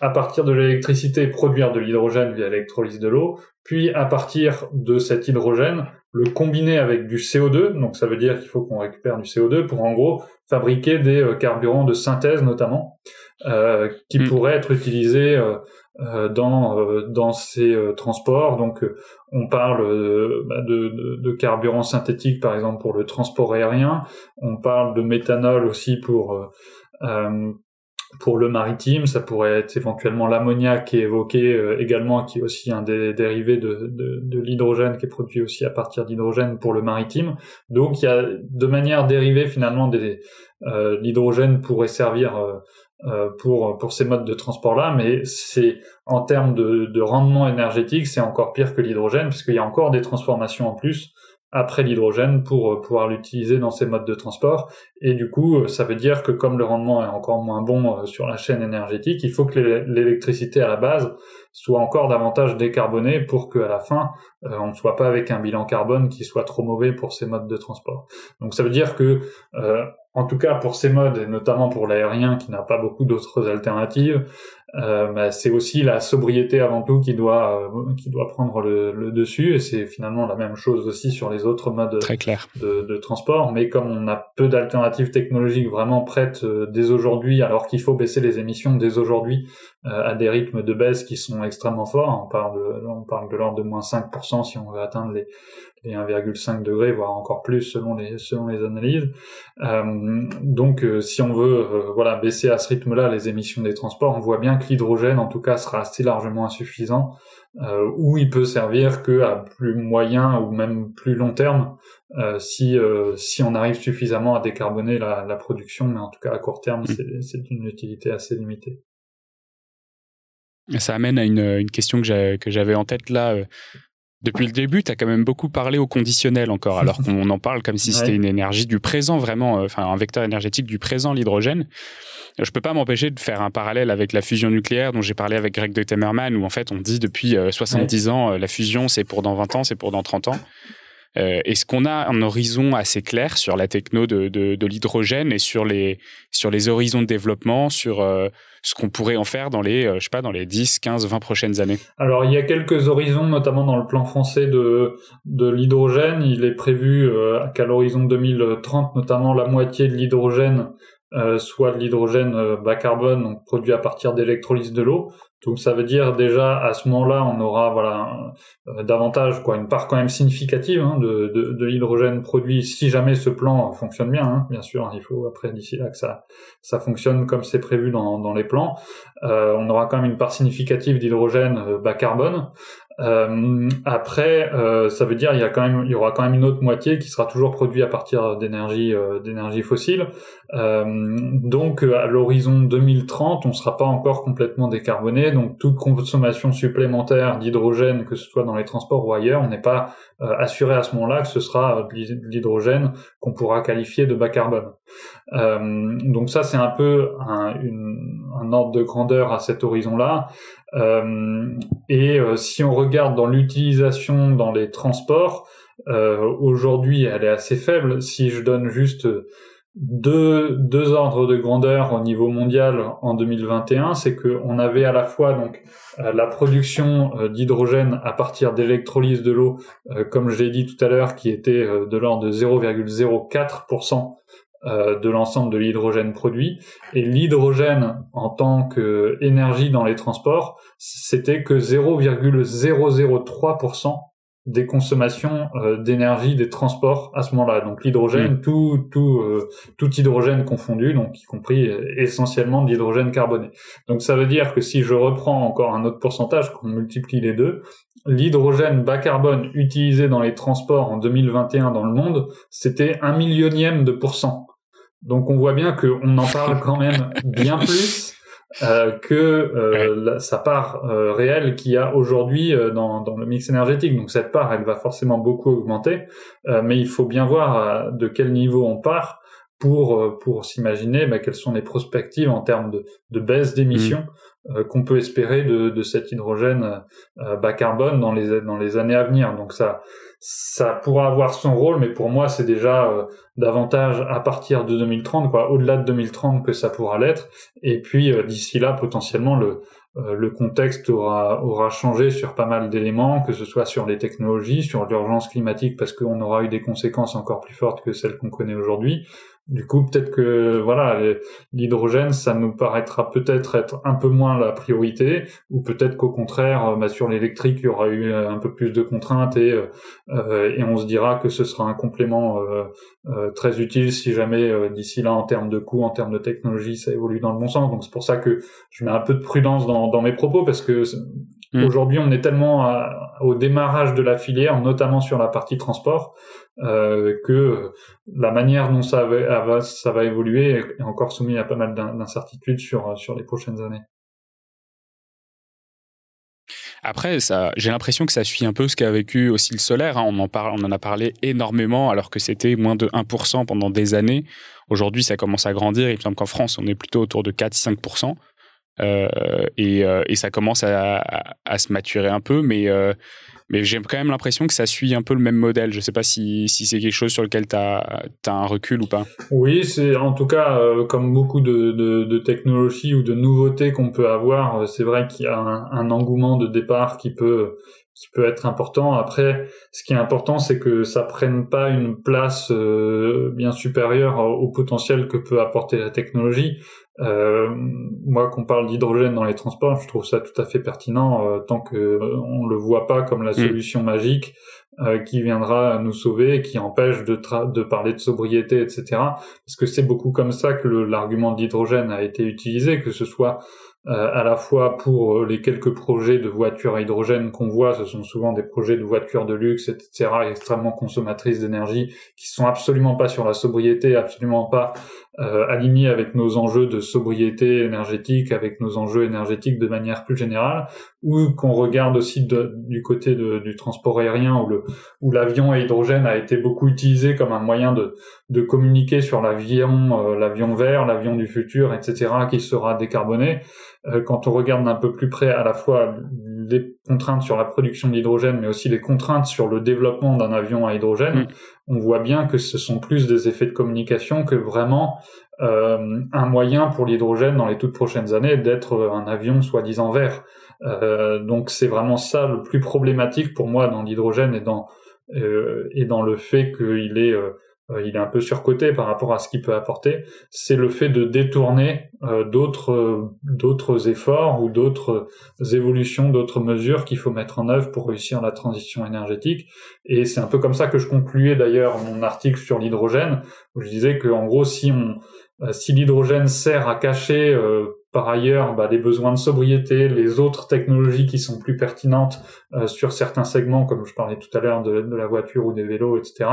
à partir de l'électricité produire de l'hydrogène via l'électrolyse de l'eau, puis à partir de cet hydrogène le combiner avec du CO2, donc ça veut dire qu'il faut qu'on récupère du CO2 pour en gros fabriquer des euh, carburants de synthèse notamment, euh, qui mm. pourraient être utilisés euh, dans dans ces transports. Donc on parle bah, de, de, de, carburants synthétiques par exemple pour le transport aérien, on parle de méthanol aussi pour pour le maritime, ça pourrait être éventuellement l'ammoniac qui est évoqué euh, également, qui est aussi un des dérivés de, de, de l'hydrogène qui est produit aussi à partir d'hydrogène pour le maritime. Donc il y a de manière dérivée finalement des euh, l'hydrogène pourrait servir euh, euh, pour pour ces modes de transport là, mais c'est en termes de, de rendement énergétique, c'est encore pire que l'hydrogène puisqu'il y a encore des transformations en plus après l'hydrogène pour euh, pouvoir l'utiliser dans ces modes de transport. Et du coup, euh, ça veut dire que comme le rendement est encore moins bon euh, sur la chaîne énergétique, il faut que l'électricité à la base soit encore davantage décarbonée pour qu'à la fin, on ne soit pas avec un bilan carbone qui soit trop mauvais pour ces modes de transport. Donc ça veut dire que, en tout cas pour ces modes, et notamment pour l'aérien qui n'a pas beaucoup d'autres alternatives, euh, c'est aussi la sobriété avant tout qui doit euh, qui doit prendre le, le dessus et c'est finalement la même chose aussi sur les autres modes Très clair. De, de, transport mais comme on a peu d'alternatives technologiques vraiment prêtes euh, dès aujourd'hui alors qu'il faut baisser les émissions dès aujourd'hui à des rythmes de baisse qui sont extrêmement forts on parle de on parle de l'ordre de moins 5% si on veut atteindre les les 1,5 degrés, voire encore plus selon les selon les analyses. Euh, donc, euh, si on veut euh, voilà baisser à ce rythme-là les émissions des transports, on voit bien que l'hydrogène, en tout cas, sera assez largement insuffisant, ou il peut servir que à plus moyen ou même plus long terme, si si on arrive suffisamment à décarboner la, la production, mais en tout cas à court terme, mm. c'est une utilité assez limitée. Ça amène à une, une question que j'avais en tête là depuis le début, tu as quand même beaucoup parlé au conditionnel encore, alors qu'on en parle comme si c'était une énergie du présent, vraiment, euh, enfin un vecteur énergétique du présent, l'hydrogène. Je peux pas m'empêcher de faire un parallèle avec la fusion nucléaire dont j'ai parlé avec Greg de Temerman, où en fait on dit depuis 70 euh, ans, euh, la fusion c'est pour dans 20 ans, c'est pour dans 30 ans. Euh, Est-ce qu'on a un horizon assez clair sur la techno de, de, de l'hydrogène et sur les, sur les horizons de développement, sur euh, ce qu'on pourrait en faire dans les, euh, je sais pas, dans les 10, 15, 20 prochaines années? Alors, il y a quelques horizons, notamment dans le plan français de, de l'hydrogène. Il est prévu euh, qu'à l'horizon 2030, notamment la moitié de l'hydrogène euh, soit de l'hydrogène euh, bas carbone, donc produit à partir d'électrolyse de l'eau. Donc ça veut dire déjà à ce moment-là, on aura voilà euh, davantage quoi une part quand même significative hein, de, de, l'hydrogène produit si jamais ce plan fonctionne bien. Hein, bien sûr, il faut après d'ici là que ça ça fonctionne comme c'est prévu dans, dans les plans. on aura quand même une part significative d'hydrogène bas carbone. Euh, après, euh, ça veut dire il y a quand même, il y aura quand même une autre moitié qui sera toujours produite à partir d'énergie, euh, d'énergie fossile. Euh, donc à l'horizon 2030, on sera pas encore complètement décarboné. Donc toute consommation supplémentaire d'hydrogène, que ce soit dans les transports ou ailleurs, on n'est pas euh, assuré à ce moment-là que ce sera de l'hydrogène qu'on pourra qualifier de bas carbone. donc ça, c'est un peu un, une, un ordre de grandeur à cet horizon-là. Euh, et euh, si on regarde dans l'utilisation dans les transports, euh, aujourd'hui elle est assez faible. Si je donne juste deux, deux ordres de grandeur au niveau mondial en 2021, c'est qu'on avait à la fois donc la production d'hydrogène à partir d'électrolyse de l'eau, comme j'ai dit tout à l'heure, qui était de l'ordre de 0,04% euh, de l'ensemble de l'hydrogène produit. Et l'hydrogène en tant qu'énergie dans les transports, c'était que 0,003% des consommations euh, d'énergie des transports à ce moment-là. Donc l'hydrogène, tout tout euh, tout hydrogène confondu, donc y compris essentiellement de l'hydrogène carboné. Donc ça veut dire que si je reprends encore un autre pourcentage, qu'on multiplie les deux, l'hydrogène bas carbone utilisé dans les transports en 2021 dans le monde, c'était un millionième de pourcent donc on voit bien qu'on en parle quand même bien plus euh, que euh, sa part euh, réelle qu'il y a aujourd'hui euh, dans, dans, le mix énergétique. Donc cette part, elle va forcément beaucoup augmenter, euh, mais il faut bien voir de quel niveau on part pour pour s'imaginer bah, quelles sont les perspectives en termes de, de baisse d'émissions mmh. Qu'on peut espérer de, de cet hydrogène bas carbone dans les années à venir. Donc ça ça pourra avoir son rôle, mais pour moi, c'est déjà euh, davantage à partir de 2030, quoi, au-delà de 2030 que ça pourra l'être. Et puis euh, d'ici là, potentiellement, le, euh, contexte aura changé sur pas mal d'éléments, que ce soit sur les technologies, sur l'urgence climatique, parce qu'on aura eu des conséquences encore plus fortes que celles qu'on connaît aujourd'hui, du coup, peut-être que voilà, l'hydrogène, ça nous paraîtra peut-être être un peu moins la priorité, ou peut-être qu'au contraire, euh, bah, sur l'électrique, il y aura eu un peu plus de contraintes et euh, euh, et on se dira que ce sera un complément très utile si jamais d'ici là, en termes de coûts, en termes de technologie, ça évolue dans le bon sens. Donc c'est pour ça que je mets un peu de prudence dans, dans mes propos parce que mm. Aujourd'hui, on est tellement au démarrage de la filière, notamment sur la partie transport, euh, que la manière dont ça va, ça va évoluer est encore soumis à pas mal d'incertitudes sur, sur les prochaines années. Après, ça, j'ai l'impression que ça suit un peu ce qu'a vécu aussi le solaire. Hein. On, en parle, on en a parlé énormément alors que c'était moins de 1% pendant des années. Aujourd'hui, ça commence à grandir. Il me semble qu'en France, on est plutôt autour de 4-5%. Euh, et, euh, et, ça commence à, se maturer un peu, mais mais j'ai quand même l'impression que ça suit un peu le même modèle. Je ne sais pas si, si c'est quelque chose sur lequel tu as, un recul ou pas. Oui, c'est en tout cas, euh, comme beaucoup de, de, technologies ou de nouveautés qu'on peut avoir, euh, c'est vrai qu'il y a un, engouement de départ qui peut qui peut être important. Après, ce qui est important, c'est que ça prenne pas une place euh, bien supérieure au potentiel que peut apporter la technologie. Euh, moi, qu'on parle d'hydrogène dans les transports, je trouve ça tout à fait pertinent euh, tant que euh, on le voit pas comme la mm. solution magique euh, qui viendra nous sauver, qui empêche de, de parler de sobriété, etc. Parce que c'est beaucoup comme ça que l'argument d'hydrogène a été utilisé, que ce soit à la fois pour euh, les quelques projets de voitures à hydrogène qu'on voit, ce sont souvent des projets de voitures de luxe, etc., extrêmement consommatrices d'énergie, qui sont absolument pas sur la sobriété, absolument pas euh, alignés avec nos enjeux de sobriété énergétique, avec nos enjeux énergétiques de manière plus générale, ou qu'on regarde aussi du côté du transport aérien, où, le, où l'avion à hydrogène a été beaucoup utilisé comme un moyen de, de communiquer sur l'avion, l'avion vert, l'avion du futur, etc., qui sera décarboné. Euh, quand on regarde d'un peu plus près à la fois les contraintes sur la production d'hydrogène, mais aussi les contraintes sur le développement d'un avion à hydrogène, on voit bien que ce sont plus des effets de communication que vraiment euh, un moyen pour l'hydrogène dans les toutes prochaines années d'être un avion soi-disant vert. Euh, donc c'est vraiment ça le plus problématique pour moi dans l'hydrogène et dans euh, et dans le fait qu'il est euh, il est un peu surcoté par rapport à ce qu'il peut apporter, c'est le fait de détourner euh, d'autres euh, d'autres efforts ou d'autres évolutions, d'autres mesures qu'il faut mettre en œuvre pour réussir la transition énergétique. Et c'est un peu comme ça que je concluais d'ailleurs mon article sur l'hydrogène, où je disais que gros si si l'hydrogène sert à cacher par ailleurs bah, les besoins de sobriété, les autres technologies qui sont plus pertinentes euh, sur certains segments, comme je parlais tout à l'heure de, la voiture ou des vélos, etc.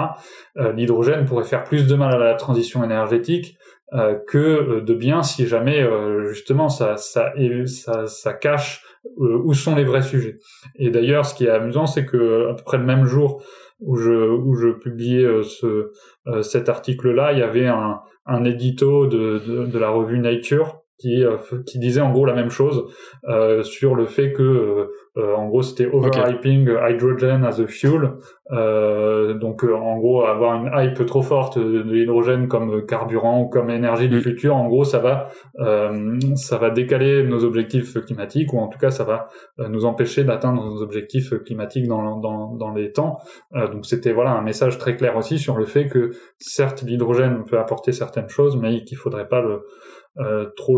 Euh, l'hydrogène pourrait faire plus de mal à la transition énergétique euh, que de bien si jamais justement ça, ça, cache où sont les vrais sujets. Et d'ailleurs, ce qui est amusant, c'est que à peu près le même jour où je, où je publiais ce, cet article-là, il y avait un, un édito de, de la revue Nature qui, euh, qui disait en gros la même chose euh, sur le fait que euh, euh en gros c'était overhyping hydrogen as a fuel. Euh, donc en gros avoir une hype trop forte de, l'hydrogène comme carburant ou comme énergie du mm. futur en gros ça va ça va décaler nos objectifs climatiques ou en tout cas ça va nous empêcher d'atteindre nos objectifs climatiques dans, dans, dans les temps. Donc c'était voilà un message très clair aussi sur le fait que certes l'hydrogène peut apporter certaines choses mais qu'il faudrait pas le euh, trop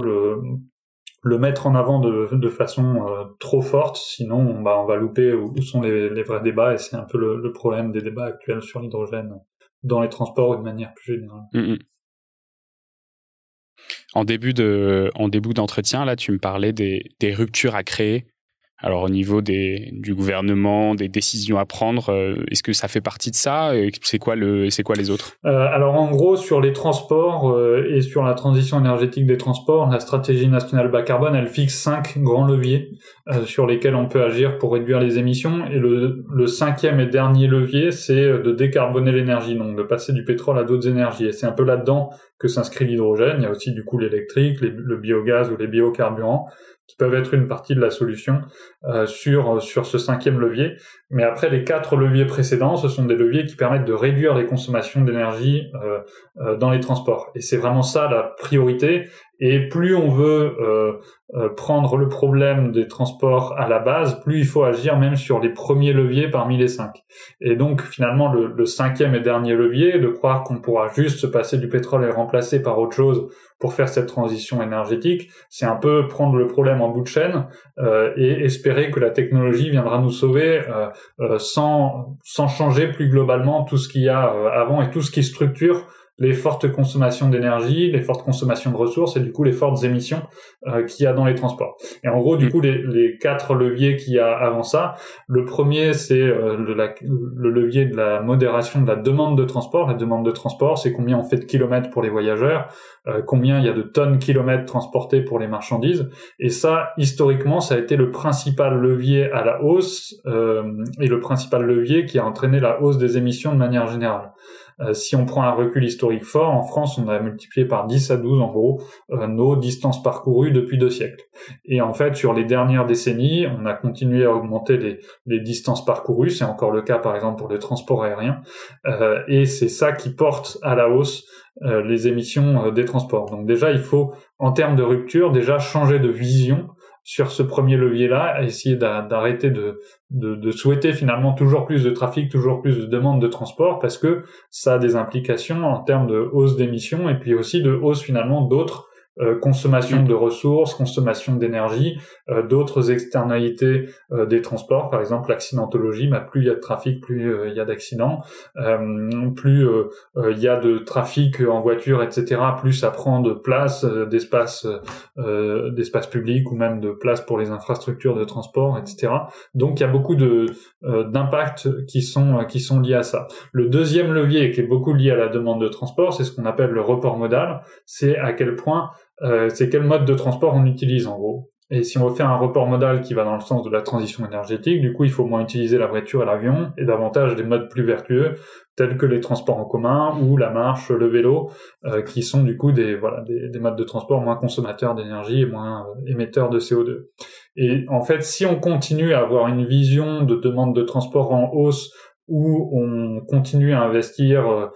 le mettre en avant de, façon euh, trop forte, sinon bah, on va louper où, sont les, vrais débats, et c'est un peu le, problème des débats actuels sur l'hydrogène dans les transports de manière plus générale. Mm, mm. En début de, en début d'entretien, là, tu me parlais des ruptures à créer alors au niveau des, du gouvernement, des décisions à prendre, euh, est-ce que ça fait partie de ça? C'est quoi le, c'est quoi les autres? Euh, Alors en gros sur les transports euh, et sur la transition énergétique des transports, la stratégie nationale bas carbone, elle fixe cinq grands leviers euh, sur lesquels on peut agir pour réduire les émissions. Et le, le cinquième et dernier levier, c'est de décarboner l'énergie, donc de passer du pétrole à d'autres énergies. Et c'est un peu là-dedans que s'inscrit l'hydrogène. Il y a aussi du coup l'électrique, le biogaz ou les biocarburants qui peuvent être une partie de la solution euh, sur sur ce cinquième levier. Mais après, les quatre leviers précédents, ce sont des leviers qui permettent de réduire les consommations d'énergie euh, euh, dans les transports. Et c'est vraiment ça la priorité. Et plus on veut euh, euh, prendre le problème des transports à la base, plus il faut agir même sur les premiers leviers parmi les cinq. Et donc finalement le, le cinquième et dernier levier, de croire qu'on pourra juste se passer du pétrole et le remplacer par autre chose pour faire cette transition énergétique, c'est un peu prendre le problème en bout de chaîne euh, et espérer que la technologie viendra nous sauver euh, euh, sans, sans changer plus globalement tout ce qu'il y a avant et tout ce qui structure les fortes consommations d'énergie, les fortes consommations de ressources et du coup les fortes émissions euh, qu'il y a dans les transports. Et en gros, du mm. coup, les, les quatre leviers qu'il y a avant ça, le premier c'est euh, le, le, levier de la modération de la demande de transport. La demande de transport, c'est combien on fait de kilomètres pour les voyageurs, euh, combien il y a de tonnes kilomètres transportés pour les marchandises. Et ça, historiquement, ça a été le principal levier à la hausse euh, et le principal levier qui a entraîné la hausse des émissions de manière générale. Euh, si on prend un recul historique fort, en France, on a multiplié par 10 à 12 en gros euh, nos distances parcourues depuis deux siècles. Et en fait, sur les dernières décennies, on a continué à augmenter les, les distances parcourues. C'est encore le cas, par exemple, pour les transports aériens. Euh, et c'est ça qui porte à la hausse les émissions des transports. Donc déjà, il faut, en termes de rupture, déjà changer de vision sur ce premier levier-là, essayer d'arrêter de, de, de, souhaiter finalement toujours plus de trafic, toujours plus de demandes de transport, parce que ça a des implications en termes de hausse d'émissions et puis aussi de hausse finalement d'autres euh, consommation de ressources, consommation d'énergie, euh, d'autres externalités euh, des transports, par exemple l'accidentologie, bah, plus il y a de trafic, plus il y a d'accidents, plus il y a de trafic en voiture, etc., plus ça prend de place, d'espace, d'espace public ou même de place pour les infrastructures de transport, etc. Donc il y a beaucoup de d'impacts qui sont qui sont liés à ça. Le deuxième levier qui est beaucoup lié à la demande de transport, c'est ce qu'on appelle le report modal. C'est à quel point euh, c'est quel mode de transport on utilise en gros. Et si on veut faire un report modal qui va dans le sens de la transition énergétique, du coup, il faut moins utiliser la voiture et l'avion et davantage des modes plus vertueux tels que les transports en commun ou la marche, le vélo, euh, qui sont du coup des voilà des, modes de transport moins consommateurs d'énergie et moins euh, émetteurs de CO2. Et en fait, si on continue à avoir une vision de demande de transport en hausse où on continue à investir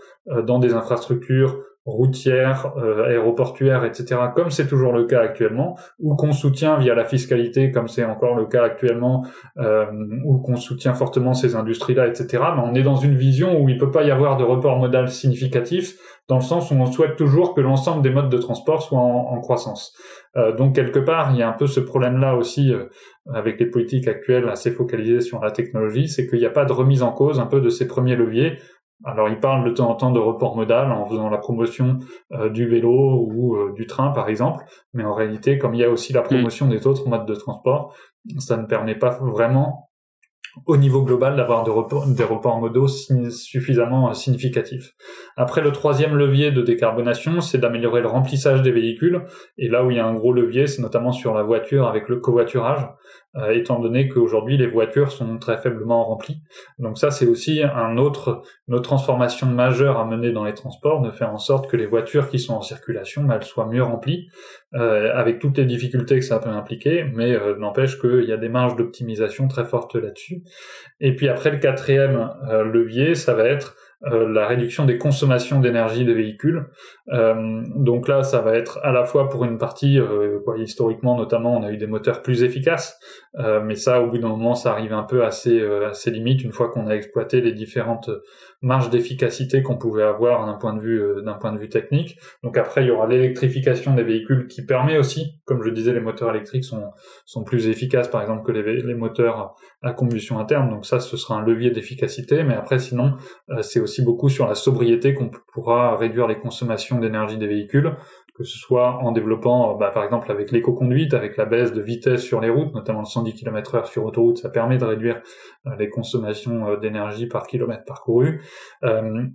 dans des infrastructures routière, euh, aéroportuaire, etc., comme c'est toujours le cas actuellement, ou qu'on soutient via la fiscalité, comme c'est encore le cas actuellement, euh, ou qu'on soutient fortement ces industries-là, etc., mais on est dans une vision où il peut pas y avoir de report modal significatif, dans le sens où on souhaite toujours que l'ensemble des modes de transport soient en, croissance. Euh, donc quelque part, il y a un peu ce problème-là aussi euh, avec les politiques actuelles assez focalisées sur la technologie, c'est qu'il n'y a pas de remise en cause un peu de ces premiers leviers alors, il parle de temps en temps de report modal en faisant la promotion euh, du vélo ou euh, du train, par exemple. Mais en réalité, comme il y a aussi la mm. promotion des autres modes de transport, ça ne permet pas vraiment au niveau global d'avoir des reports modaux suffisamment euh, significatifs. Après, le troisième levier de décarbonation, c'est d'améliorer le remplissage des véhicules. Et là où il y a un gros levier, c'est notamment sur la voiture avec le covoiturage, étant donné qu'aujourd'hui les voitures sont très faiblement remplies. Donc ça, c'est aussi un autre, une autre transformation majeure à mener dans les transports, de faire en sorte que les voitures qui sont en circulation, bah, elles soient mieux remplies, euh, avec toutes les difficultés que ça peut impliquer, mais n'empêche qu'il y a des marges d'optimisation très fortes là-dessus. Et puis après, le quatrième euh, levier, ça va être euh, la réduction des consommations d'énergie des véhicules. Euh, donc là, ça va être à la fois pour une partie, euh, historiquement notamment, on a eu des moteurs plus efficaces, mais ça, au bout d'un moment, ça arrive un peu à ses, à ses limites une fois qu'on a exploité les différentes marges d'efficacité qu'on pouvait avoir d'un point de vue d'un point de vue technique. Donc après, il y aura l'électrification des véhicules qui permet aussi, comme je disais, les moteurs électriques sont sont plus efficaces, par exemple, que les, les moteurs à combustion interne. Donc ça, ce sera un levier d'efficacité. Mais après, sinon, c'est aussi beaucoup sur la sobriété qu'on pourra réduire les consommations d'énergie des véhicules que ce soit en développant, euh, bah, par exemple avec l'éco-conduite, avec la baisse de vitesse sur les routes, notamment le 110 km/h sur autoroute, ça permet de réduire euh, les consommations euh, d'énergie par kilomètre parcouru,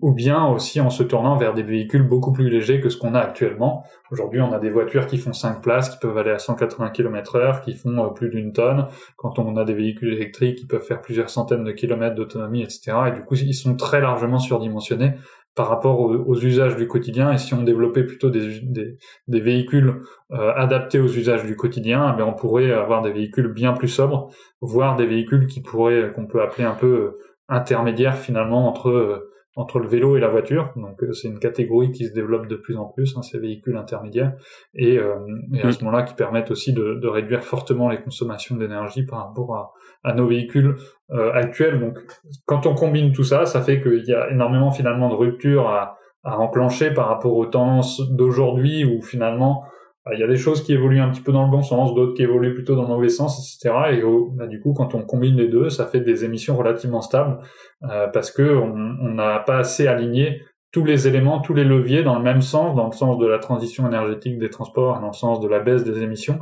ou bien aussi en se tournant vers des véhicules beaucoup plus légers que ce qu'on a actuellement. Aujourd'hui, on a des voitures qui font 5 places, qui peuvent aller à 180 km/h, qui font plus d'une tonne. Quand on a des véhicules électriques qui peuvent faire plusieurs centaines de kilomètres d'autonomie, etc. Et du coup, ils sont très largement surdimensionnés par rapport aux, usages du quotidien. Et si on développait plutôt des, véhicules euh, adaptés aux usages du quotidien, eh on pourrait avoir des véhicules bien plus sobres, voire des véhicules qui pourraient qu'on peut appeler un peu intermédiaires finalement entre entre le vélo et la voiture. Donc euh, c'est une catégorie qui se développe de plus en plus, hein, ces véhicules intermédiaires, et, euh, à mm. ce moment-là qui permettent aussi de, réduire fortement les consommations d'énergie par rapport à, nos véhicules euh, actuels. Donc quand on combine tout ça, ça fait qu'il y a énormément finalement de ruptures à, à enclencher par rapport aux tendances d'aujourd'hui où finalement il y a des choses qui évoluent un petit peu dans le bon sens, d'autres qui évoluent plutôt dans le mauvais sens, etc. Et bah, du coup, quand on combine les deux, ça fait des émissions relativement stables euh, parce que on n'a pas assez aligné tous les éléments, tous les leviers dans le même sens, dans le sens de la transition énergétique des transports, dans le sens de la baisse des émissions.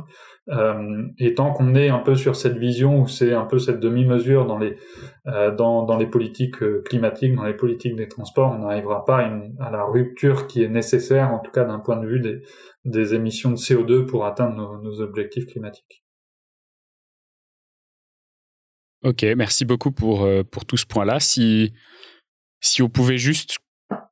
Euh, et tant qu'on est un peu sur cette vision où c'est un peu cette demi-mesure dans les euh, dans, les politiques climatiques, dans les politiques des transports, on n'arrivera pas à, la rupture qui est nécessaire, en tout cas d'un point de vue des, des émissions de CO2 pour atteindre nos, objectifs climatiques. Ok, merci beaucoup pour, euh, pour tout ce point-là. Si, si on pouvait juste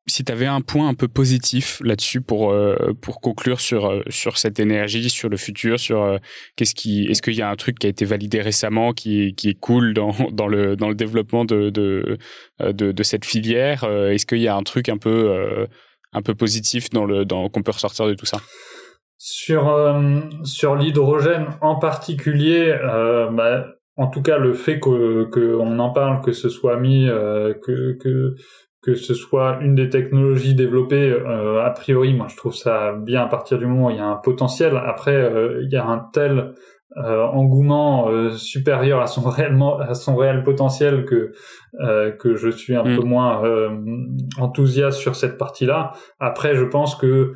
si tu avais un point un peu positif là-dessus pour euh, pour conclure sur euh, sur cette énergie, sur le futur, sur qu'est-ce qui est-ce qu'il y a un truc qui a été validé récemment qui qui est cool dans dans le dans le développement de de, de cette filière, est-ce qu'il y a un truc un peu un peu positif dans le dans qu'on peut ressortir de tout ça Sur sur l'hydrogène en particulier bah, en tout cas, le fait que qu'on en parle, que ce soit mis, que, que que ce soit une des technologies développées, euh, a priori, moi je trouve ça bien à partir du moment où il y a un potentiel. Après, euh, il y a un tel euh, engouement supérieur à son réellement à son réel potentiel que que je suis un mm. peu moins enthousiaste sur cette partie-là. Après, je pense que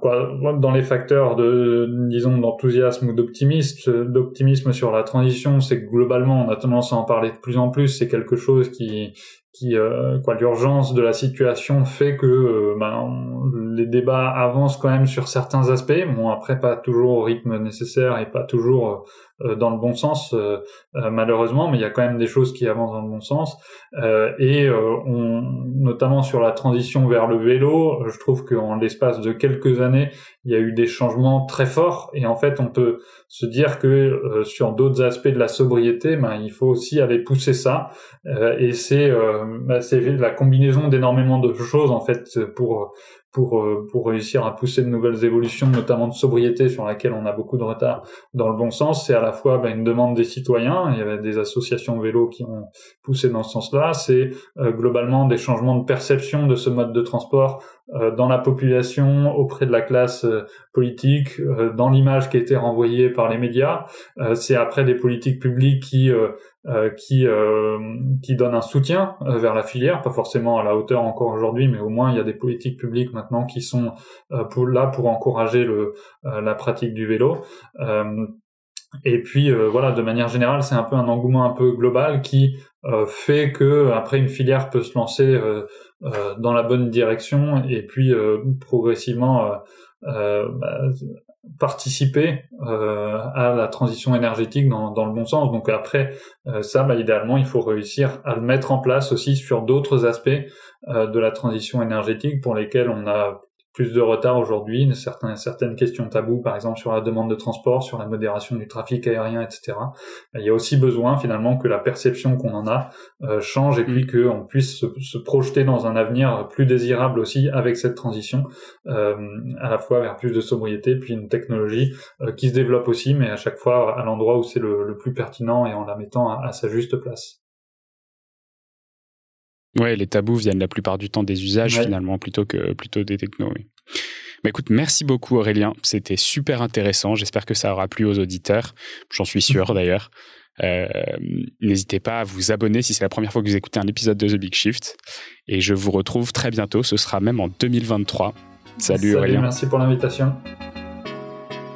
quoi, dans les facteurs de disons d'enthousiasme ou d'optimisme d'optimisme sur la transition c'est que globalement on a tendance à en parler de plus en plus c'est quelque chose qui qui euh, quoi l'urgence de la situation fait que euh, ben, les débats avancent quand même sur certains aspects. Bon après pas toujours au rythme nécessaire et pas toujours euh, dans le bon sens euh, euh, malheureusement, mais il y a quand même des choses qui avancent dans le bon sens. et on, notamment sur la transition vers le vélo, je trouve qu'en l'espace de quelques années, il y a eu des changements très forts. Et en fait, on peut se dire que sur d'autres aspects de la sobriété, ben, il faut aussi aller pousser ça. et c'est ben, la combinaison d'énormément de choses en fait pour pour, euh, pour réussir à pousser de nouvelles évolutions, notamment de sobriété sur laquelle on a beaucoup de retard dans le bon sens. C'est à la fois bah, une demande des citoyens, il y avait des associations vélo qui ont poussé dans ce sens-là, c'est euh, globalement des changements de perception de ce mode de transport dans la population, auprès de la classe politique, dans l'image qui été renvoyée par les médias. c'est après des politiques publiques qui euh, qui euh, qui donne un soutien euh, vers la filière, pas forcément à la hauteur encore aujourd'hui, mais au moins il y a des politiques publiques maintenant qui sont là pour encourager le la pratique du vélo. et puis voilà, de manière générale, c'est un peu un engouement un peu global qui fait que après une filière peut se lancer dans la bonne direction et puis progressivement bah, participer euh, à la transition énergétique dans, dans, le bon sens. Donc après, euh, ça, bah, idéalement, il faut réussir à le mettre en place aussi sur d'autres aspects euh, de la transition énergétique pour lesquels on a plus de retard aujourd'hui, certaines, certaines questions taboues, par exemple sur la demande de transport, sur la modération du trafic aérien, etc. Il y a aussi besoin finalement que la perception qu'on en a euh, change et puis mm. qu'on puisse se, projeter dans un avenir plus désirable aussi avec cette transition, euh, à la fois vers plus de sobriété, puis une technologie euh, qui se développe aussi, mais à chaque fois à l'endroit où c'est le, plus pertinent et en la mettant à sa juste place. Ouais, les tabous viennent la plupart du temps des usages finalement plutôt que plutôt des technos. Oui. Mais écoute, merci beaucoup Aurélien, c'était super intéressant. J'espère que ça aura plu aux auditeurs. J'en suis sûr d'ailleurs. Euh, N'hésitez pas à vous abonner si c'est la première fois que vous écoutez un épisode de The Big Shift. Et je vous retrouve très bientôt. Ce sera même en 2023. Salut, Salut Aurélien. Merci pour l'invitation.